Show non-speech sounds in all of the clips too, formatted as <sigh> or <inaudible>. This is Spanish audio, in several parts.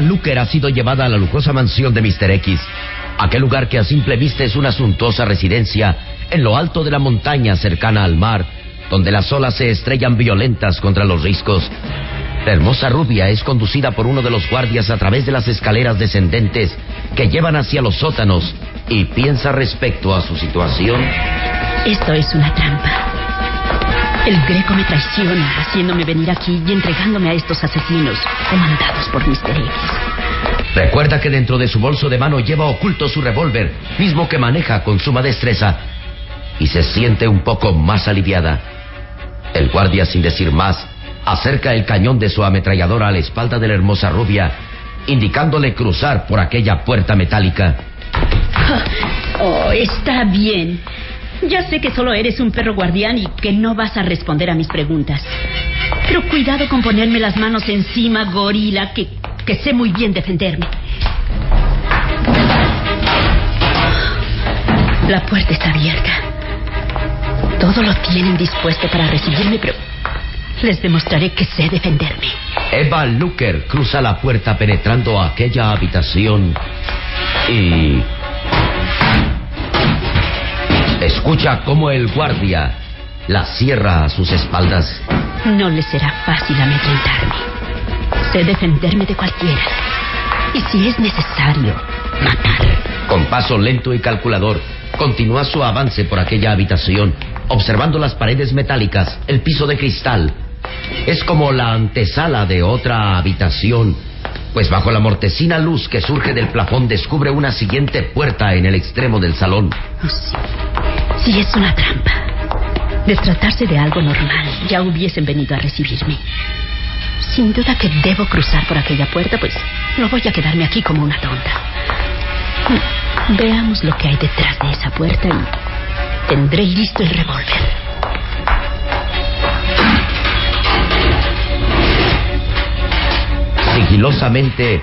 Luker ha sido llevada a la lujosa mansión de Mr. X, aquel lugar que a simple vista es una suntuosa residencia en lo alto de la montaña cercana al mar, donde las olas se estrellan violentas contra los riscos. La hermosa rubia es conducida por uno de los guardias a través de las escaleras descendentes que llevan hacia los sótanos y piensa respecto a su situación. Esto es una trampa. El greco me traiciona, haciéndome venir aquí y entregándome a estos asesinos, comandados por Mr. X. Recuerda que dentro de su bolso de mano lleva oculto su revólver, mismo que maneja con suma destreza, y se siente un poco más aliviada. El guardia, sin decir más, acerca el cañón de su ametralladora a la espalda de la hermosa rubia, indicándole cruzar por aquella puerta metálica. <laughs> Oh, está bien. Ya sé que solo eres un perro guardián y que no vas a responder a mis preguntas. Pero cuidado con ponerme las manos encima, gorila, que, que sé muy bien defenderme. La puerta está abierta. Todo lo tienen dispuesto para recibirme, pero les demostraré que sé defenderme. Eva Luker cruza la puerta penetrando a aquella habitación y... Escucha cómo el guardia la cierra a sus espaldas. No les será fácil amedrentarme. Sé defenderme de cualquiera. Y si es necesario, matar. Con paso lento y calculador, continúa su avance por aquella habitación, observando las paredes metálicas, el piso de cristal. Es como la antesala de otra habitación, pues bajo la mortecina luz que surge del plafón descubre una siguiente puerta en el extremo del salón. Oh, sí. Es una trampa. De tratarse de algo normal, ya hubiesen venido a recibirme. Sin duda que debo cruzar por aquella puerta, pues no voy a quedarme aquí como una tonta. Veamos lo que hay detrás de esa puerta y tendré listo el revólver. Sigilosamente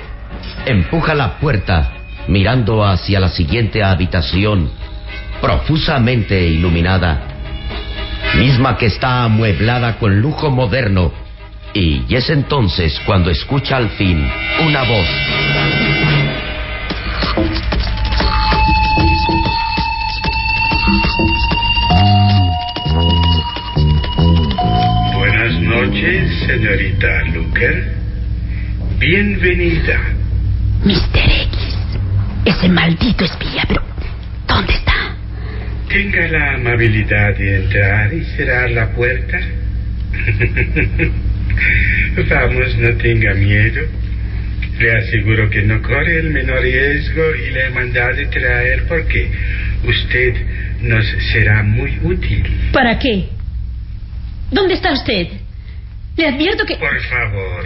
empuja la puerta mirando hacia la siguiente habitación, profusamente iluminada, misma que está amueblada con lujo moderno, y es entonces cuando escucha al fin una voz. Buenas noches, señorita Luker. Bienvenida. Mister X, ese maldito espía, pero ¿dónde está? Tenga la amabilidad de entrar y cerrar la puerta. <laughs> Vamos, no tenga miedo. Le aseguro que no corre el menor riesgo y le he mandado traer porque usted nos será muy útil. ¿Para qué? ¿Dónde está usted? Le advierto que... Por favor,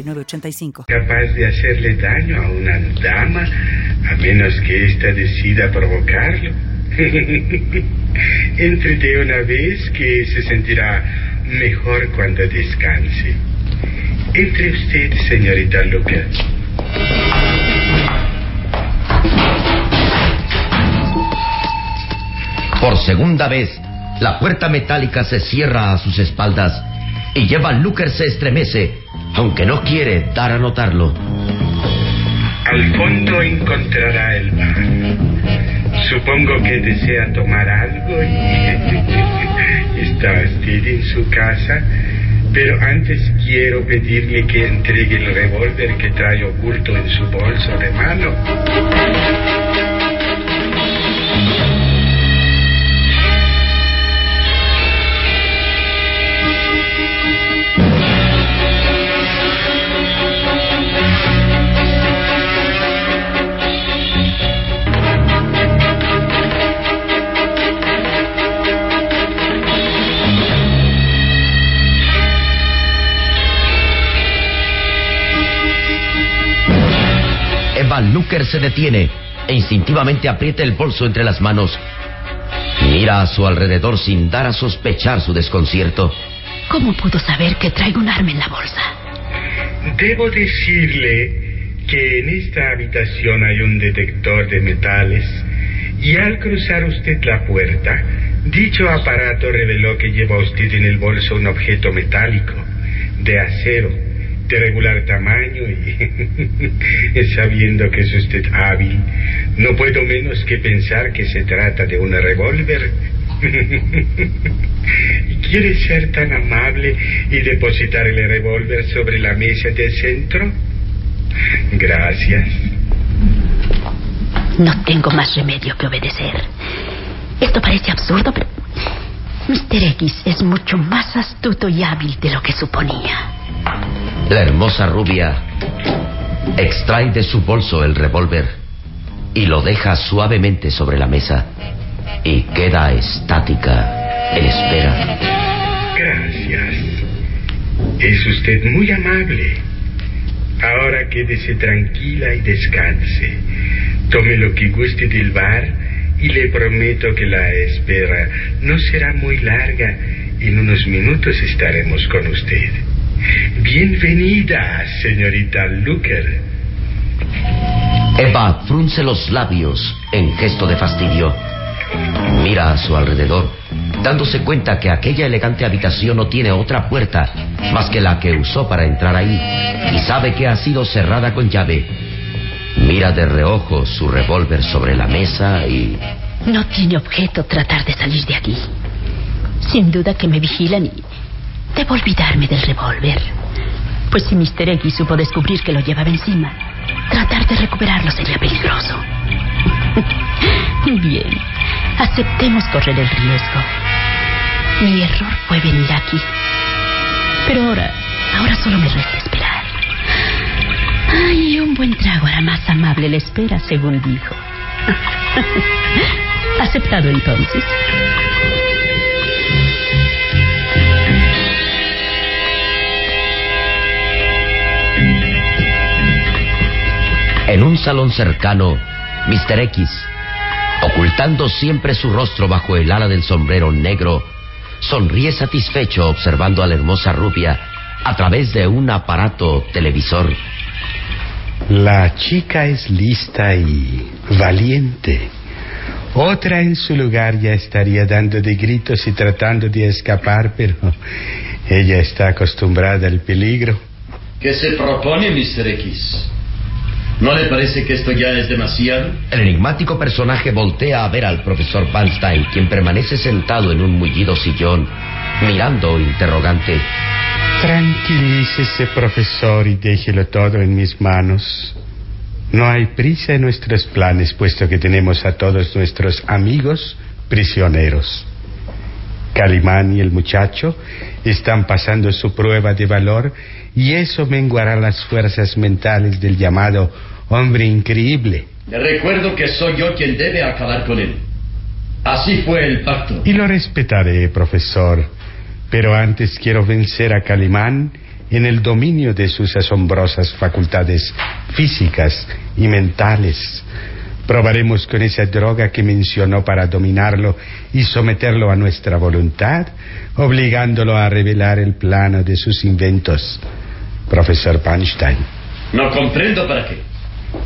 906985. Capaz de hacerle daño a una dama, a menos que ésta decida provocarlo. <laughs> Entre de una vez que se sentirá mejor cuando descanse. Entre usted, señorita Lucas. Por segunda vez, la puerta metálica se cierra a sus espaldas y lleva Luker se estremece, aunque no quiere dar a notarlo. Al fondo encontrará el mar. Supongo que desea tomar algo y <laughs> está usted en su casa. Pero antes quiero pedirle que entregue el revólver que trae oculto en su bolso de mano. Luker se detiene e instintivamente aprieta el bolso entre las manos. Mira a su alrededor sin dar a sospechar su desconcierto. ¿Cómo pudo saber que traigo un arma en la bolsa? Debo decirle que en esta habitación hay un detector de metales y al cruzar usted la puerta Dicho aparato reveló que lleva usted en el bolso un objeto metálico, de acero, de regular tamaño y <laughs> sabiendo que es usted hábil, no puedo menos que pensar que se trata de un revólver. <laughs> ¿Quiere ser tan amable y depositar el revólver sobre la mesa del centro? Gracias. No tengo más remedio que obedecer. Esto parece absurdo, pero Mr. X es mucho más astuto y hábil de lo que suponía. La hermosa rubia extrae de su bolso el revólver y lo deja suavemente sobre la mesa y queda estática en espera. Gracias. Es usted muy amable. Ahora quédese tranquila y descanse. Tome lo que guste del bar y le prometo que la espera no será muy larga. En unos minutos estaremos con usted. Bienvenida, señorita Luker. Eva frunce los labios en gesto de fastidio. Mira a su alrededor, dándose cuenta que aquella elegante habitación no tiene otra puerta más que la que usó para entrar ahí, y sabe que ha sido cerrada con llave. Mira de reojo su revólver sobre la mesa y... No tiene objeto tratar de salir de aquí. Sin duda que me vigilan y debo olvidarme del revólver. Pues si Mr. X supo descubrir que lo llevaba encima, tratar de recuperarlo sería peligroso. <laughs> Bien, aceptemos correr el riesgo. Mi error fue venir aquí. Pero ahora, ahora solo me resta esperar. Ay, un buen trago hará más amable la espera, según dijo. <laughs> Aceptado entonces. En un salón cercano, Mr. X, ocultando siempre su rostro bajo el ala del sombrero negro, sonríe satisfecho observando a la hermosa rubia a través de un aparato televisor. La chica es lista y valiente. Otra en su lugar ya estaría dando de gritos y tratando de escapar, pero ella está acostumbrada al peligro. ¿Qué se propone, Mr. X? ¿No le parece que esto ya es demasiado? El enigmático personaje voltea a ver al profesor Panstein, quien permanece sentado en un mullido sillón, mirando interrogante. Tranquilícese, profesor, y déjelo todo en mis manos. No hay prisa en nuestros planes, puesto que tenemos a todos nuestros amigos prisioneros. Calimán y el muchacho están pasando su prueba de valor y eso menguará las fuerzas mentales del llamado hombre increíble. Le recuerdo que soy yo quien debe acabar con él. Así fue el pacto. Y lo respetaré, profesor. Pero antes quiero vencer a Calimán en el dominio de sus asombrosas facultades físicas y mentales. Probaremos con esa droga que mencionó para dominarlo y someterlo a nuestra voluntad, obligándolo a revelar el plano de sus inventos. Profesor Panstein. No comprendo para qué.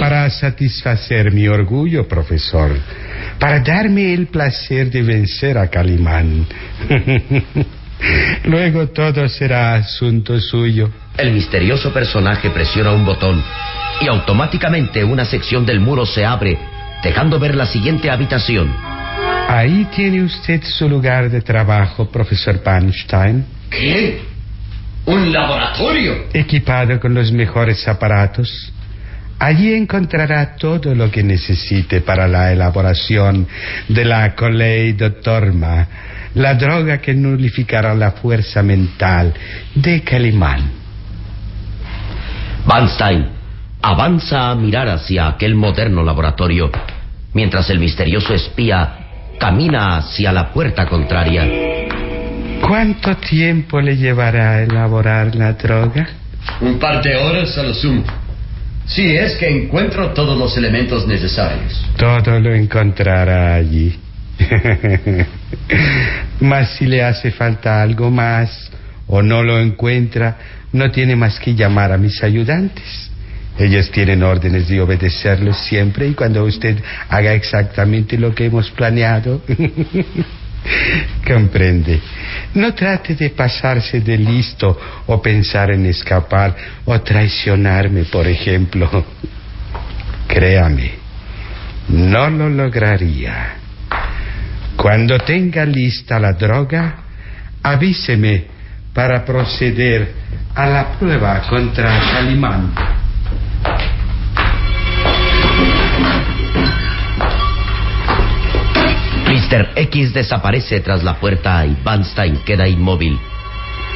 Para satisfacer mi orgullo, profesor. Para darme el placer de vencer a Calimán. <laughs> Luego todo será asunto suyo. El misterioso personaje presiona un botón y automáticamente una sección del muro se abre, dejando ver la siguiente habitación. Ahí tiene usted su lugar de trabajo, profesor Panstein. ¿Qué? ¿Un laboratorio? Equipado con los mejores aparatos. Allí encontrará todo lo que necesite para la elaboración de la Torma, la droga que nulificará la fuerza mental de Calimán. Stein avanza a mirar hacia aquel moderno laboratorio, mientras el misterioso espía camina hacia la puerta contraria. ¿Cuánto tiempo le llevará a elaborar la droga? Un par de horas a lo sumo. Si es que encuentro todos los elementos necesarios. Todo lo encontrará allí. <laughs> Mas si le hace falta algo más o no lo encuentra, no tiene más que llamar a mis ayudantes. Ellos tienen órdenes de obedecerlos siempre y cuando usted haga exactamente lo que hemos planeado. <laughs> <laughs> Comprende. No trate de pasarse de listo o pensar en escapar o traicionarme, por ejemplo. <laughs> Créame, no lo lograría. Cuando tenga lista la droga, avíseme para proceder a la prueba contra Calimán. Mr. X desaparece tras la puerta y Stein queda inmóvil.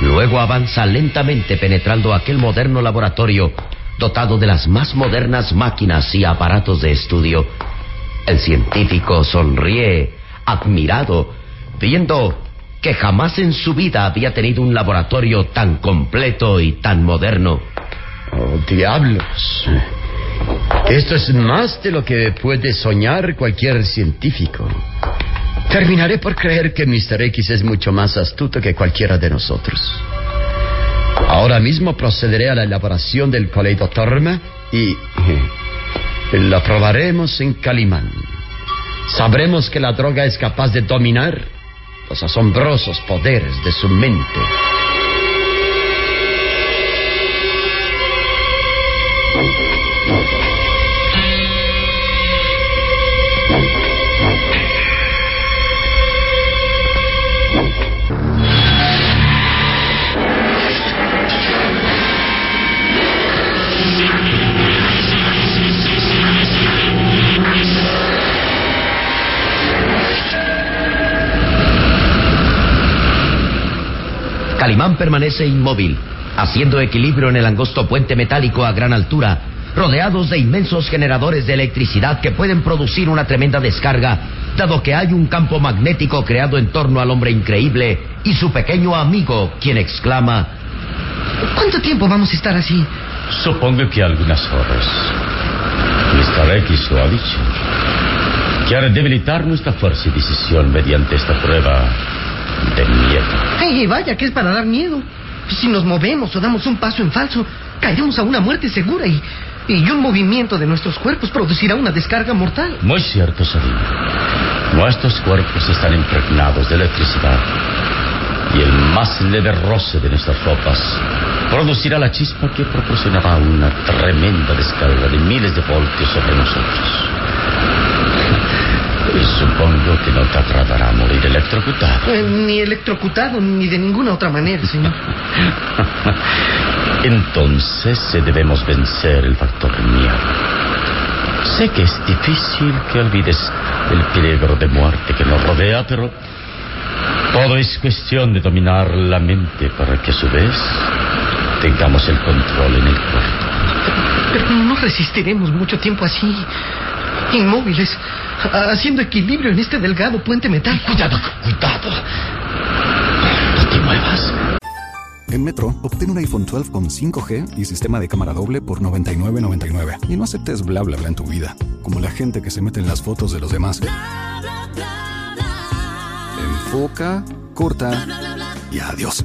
Luego avanza lentamente penetrando aquel moderno laboratorio dotado de las más modernas máquinas y aparatos de estudio. El científico sonríe, admirado, viendo que jamás en su vida había tenido un laboratorio tan completo y tan moderno. Oh, diablos. Esto es más de lo que puede soñar cualquier científico. Terminaré por creer que Mr. X es mucho más astuto que cualquiera de nosotros. Ahora mismo procederé a la elaboración del Torma y lo probaremos en Calimán. Sabremos que la droga es capaz de dominar los asombrosos poderes de su mente. Calimán permanece inmóvil, haciendo equilibrio en el angosto puente metálico a gran altura, rodeados de inmensos generadores de electricidad que pueden producir una tremenda descarga, dado que hay un campo magnético creado en torno al hombre increíble y su pequeño amigo, quien exclama... ¿Cuánto tiempo vamos a estar así? Supongo que algunas horas. Mr. X lo ha dicho. Quiere debilitar nuestra fuerza y decisión mediante esta prueba de miedo. ¡Ay, vaya, que es para dar miedo! Si nos movemos o damos un paso en falso, caeremos a una muerte segura y, y un movimiento de nuestros cuerpos producirá una descarga mortal. Muy cierto, Sabine. Nuestros cuerpos están impregnados de electricidad y el más leve roce de nuestras ropas producirá la chispa que proporcionará una tremenda descarga de miles de voltios sobre nosotros. <laughs> Supongo que no te electrocutado. Eh, ni electrocutado, ni de ninguna otra manera, señor. <laughs> Entonces debemos vencer el factor miedo. Sé que es difícil que olvides el peligro de muerte que nos rodea, pero todo es cuestión de dominar la mente para que a su vez tengamos el control en el cuerpo. Pero no resistiremos mucho tiempo así, inmóviles, haciendo equilibrio en este delgado puente metal. Cuidado, cuidado. No te muevas. En Metro, obtén un iPhone 12 con 5G y sistema de cámara doble por $99.99. Y no aceptes bla bla bla en tu vida, como la gente que se mete en las fotos de los demás. Enfoca, corta y adiós.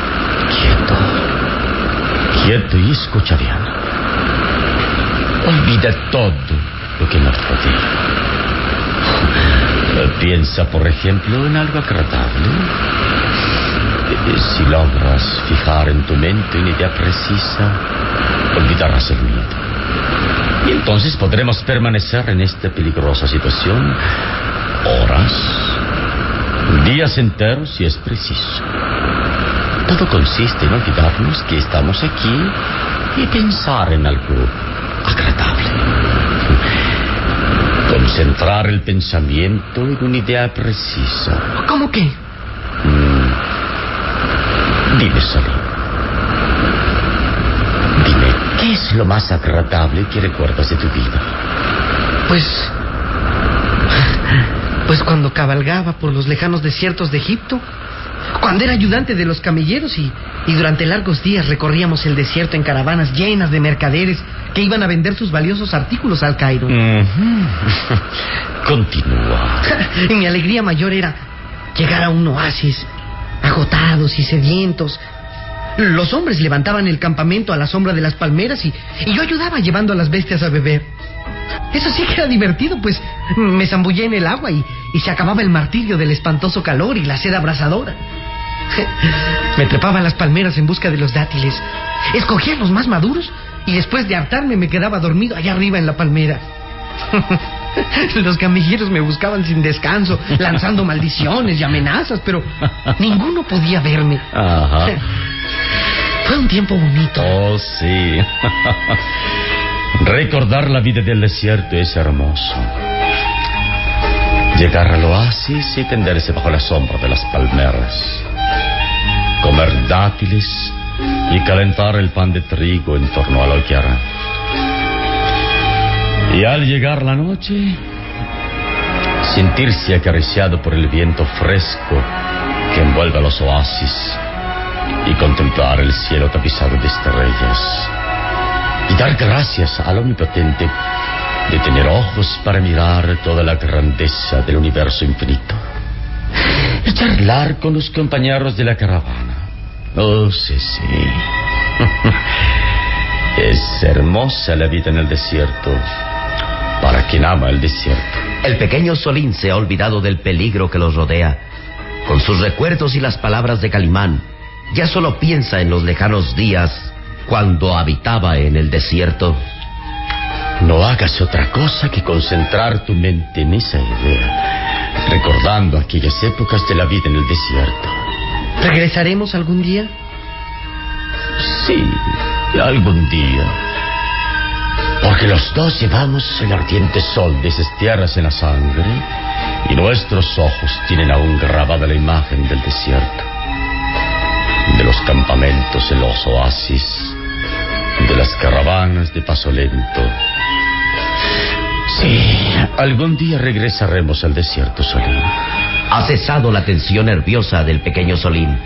Quieto. Quieto y escucha bien. Olvida todo lo que nos rodea. Piensa, por ejemplo, en algo agradable. Si logras fijar en tu mente una idea precisa, olvidarás el miedo. Y entonces podremos permanecer en esta peligrosa situación horas, días enteros si es preciso. Todo consiste en olvidarnos que estamos aquí y pensar en algo agradable. Concentrar el pensamiento en una idea precisa. ¿Cómo qué? Mm. Dime, Salim. Dime, ¿qué es lo más agradable que recuerdas de tu vida? Pues. Pues cuando cabalgaba por los lejanos desiertos de Egipto. Cuando era ayudante de los camilleros y, y durante largos días recorríamos el desierto en caravanas llenas de mercaderes que iban a vender sus valiosos artículos al Cairo. <laughs> Continúa. <laughs> y mi alegría mayor era llegar a un oasis, agotados y sedientos. Los hombres levantaban el campamento a la sombra de las palmeras y, y yo ayudaba llevando a las bestias a beber. Eso sí que era divertido, pues me zambullé en el agua y, y se acababa el martirio del espantoso calor y la sed abrasadora. <laughs> Me trepaba a las palmeras en busca de los dátiles. Escogía los más maduros y después de hartarme me quedaba dormido allá arriba en la palmera. <laughs> Los camilleros me buscaban sin descanso, lanzando maldiciones y amenazas, pero ninguno podía verme. Ajá. <laughs> Fue un tiempo bonito. Oh, sí. Recordar la vida del desierto es hermoso. Llegar al oasis y tenderse bajo la sombra de las palmeras. Comer dátiles y calentar el pan de trigo en torno a la hoguera. Y al llegar la noche, sentirse acariciado por el viento fresco que envuelve los oasis y contemplar el cielo tapizado de estrellas. Y dar gracias al Omnipotente de tener ojos para mirar toda la grandeza del universo infinito. Y charlar con los compañeros de la caravana. Oh, sí, sí. es hermosa la vida en el desierto para quien ama el desierto. El pequeño Solín se ha olvidado del peligro que los rodea. Con sus recuerdos y las palabras de Calimán, ya solo piensa en los lejanos días cuando habitaba en el desierto. No hagas otra cosa que concentrar tu mente en esa idea, recordando aquellas épocas de la vida en el desierto. ¿Regresaremos algún día? Sí, algún día. Porque los dos llevamos el ardiente sol de esas tierras en la sangre y nuestros ojos tienen aún grabada la imagen del desierto, de los campamentos en los oasis, de las caravanas de paso lento. Sí, algún día regresaremos al desierto, Solín. Ha cesado la tensión nerviosa del pequeño Solín.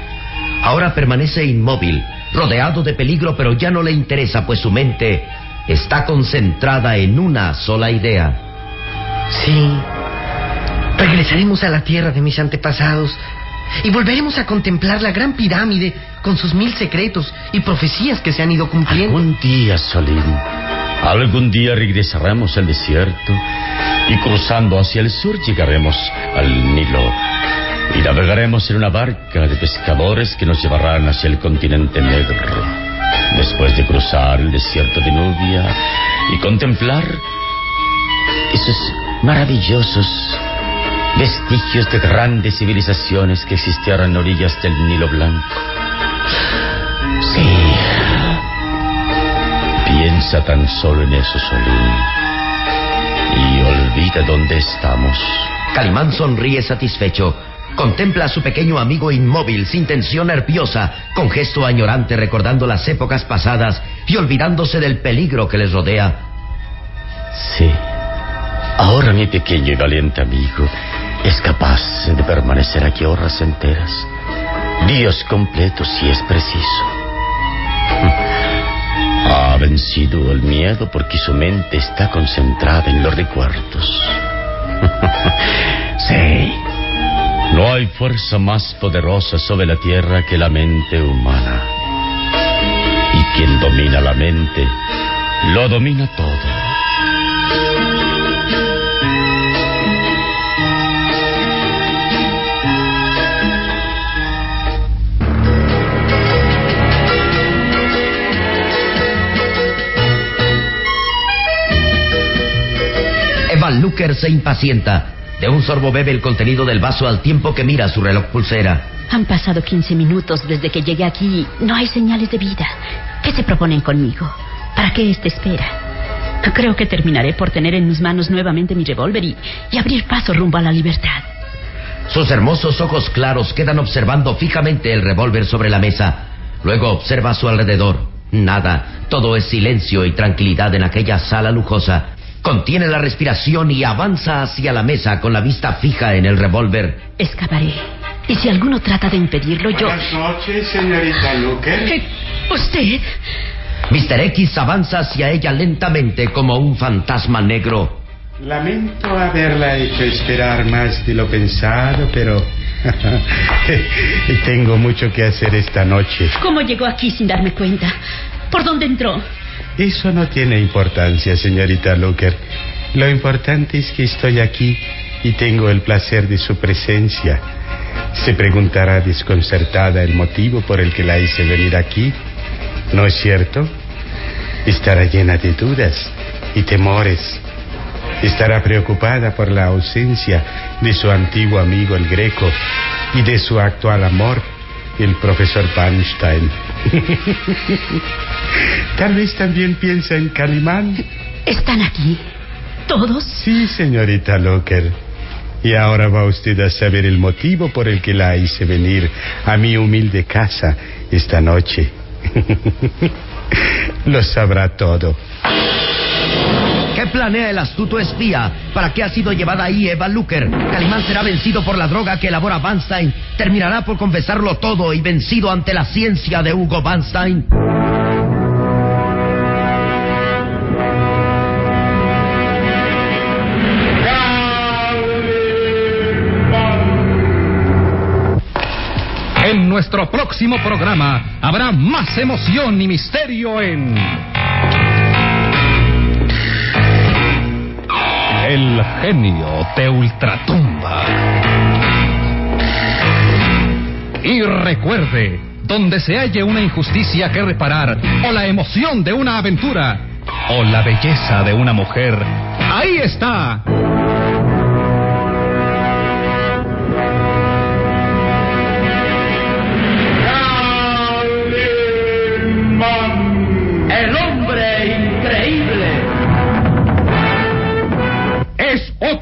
Ahora permanece inmóvil, rodeado de peligro, pero ya no le interesa, pues su mente está concentrada en una sola idea. Sí. Regresaremos a la tierra de mis antepasados y volveremos a contemplar la gran pirámide con sus mil secretos y profecías que se han ido cumpliendo. Algún día, Solín, algún día regresaremos al desierto y cruzando hacia el sur llegaremos al Nilo y navegaremos en una barca de pescadores que nos llevarán hacia el continente negro. Después de cruzar el desierto de Nubia y contemplar esos maravillosos vestigios de grandes civilizaciones que existieron en orillas del Nilo Blanco. Sí. Piensa tan solo en eso, Solín. Y olvida dónde estamos. Calimán sonríe satisfecho. Contempla a su pequeño amigo inmóvil, sin tensión nerviosa, con gesto añorante recordando las épocas pasadas y olvidándose del peligro que les rodea. Sí. Ahora mi pequeño y valiente amigo es capaz de permanecer aquí horas enteras, días completos si es preciso. <laughs> Ha vencido el miedo porque su mente está concentrada en los recuerdos. <laughs> sí. No hay fuerza más poderosa sobre la tierra que la mente humana. Y quien domina la mente, lo domina todo. Luker se impacienta. De un sorbo bebe el contenido del vaso al tiempo que mira su reloj pulsera. Han pasado 15 minutos desde que llegué aquí. No hay señales de vida. ¿Qué se proponen conmigo? ¿Para qué esta espera? Creo que terminaré por tener en mis manos nuevamente mi revólver y, y abrir paso rumbo a la libertad. Sus hermosos ojos claros quedan observando fijamente el revólver sobre la mesa. Luego observa a su alrededor. Nada. Todo es silencio y tranquilidad en aquella sala lujosa. Contiene la respiración y avanza hacia la mesa con la vista fija en el revólver. Escaparé. Y si alguno trata de impedirlo, yo... Buenas noches, señorita. Eh, ¿Usted? Mr. X avanza hacia ella lentamente como un fantasma negro. Lamento haberla hecho esperar más de lo pensado, pero <laughs> tengo mucho que hacer esta noche. ¿Cómo llegó aquí sin darme cuenta? ¿Por dónde entró? Eso no tiene importancia, señorita Luker. Lo importante es que estoy aquí y tengo el placer de su presencia. Se preguntará desconcertada el motivo por el que la hice venir aquí. ¿No es cierto? Estará llena de dudas y temores. Estará preocupada por la ausencia de su antiguo amigo el Greco y de su actual amor, el profesor Panstein. <laughs> Tal vez también piensa en Calimán. ¿Están aquí? ¿Todos? Sí, señorita Locker. Y ahora va usted a saber el motivo por el que la hice venir a mi humilde casa esta noche. <laughs> Lo sabrá todo. ¿Qué planea el astuto espía? ¿Para qué ha sido llevada ahí Eva Luker? Calimán será vencido por la droga que elabora Vanstein. Terminará por confesarlo todo y vencido ante la ciencia de Hugo Vanstein. En nuestro próximo programa habrá más emoción y misterio en... El genio de Ultratumba. Y recuerde, donde se halle una injusticia que reparar, o la emoción de una aventura, o la belleza de una mujer, ahí está.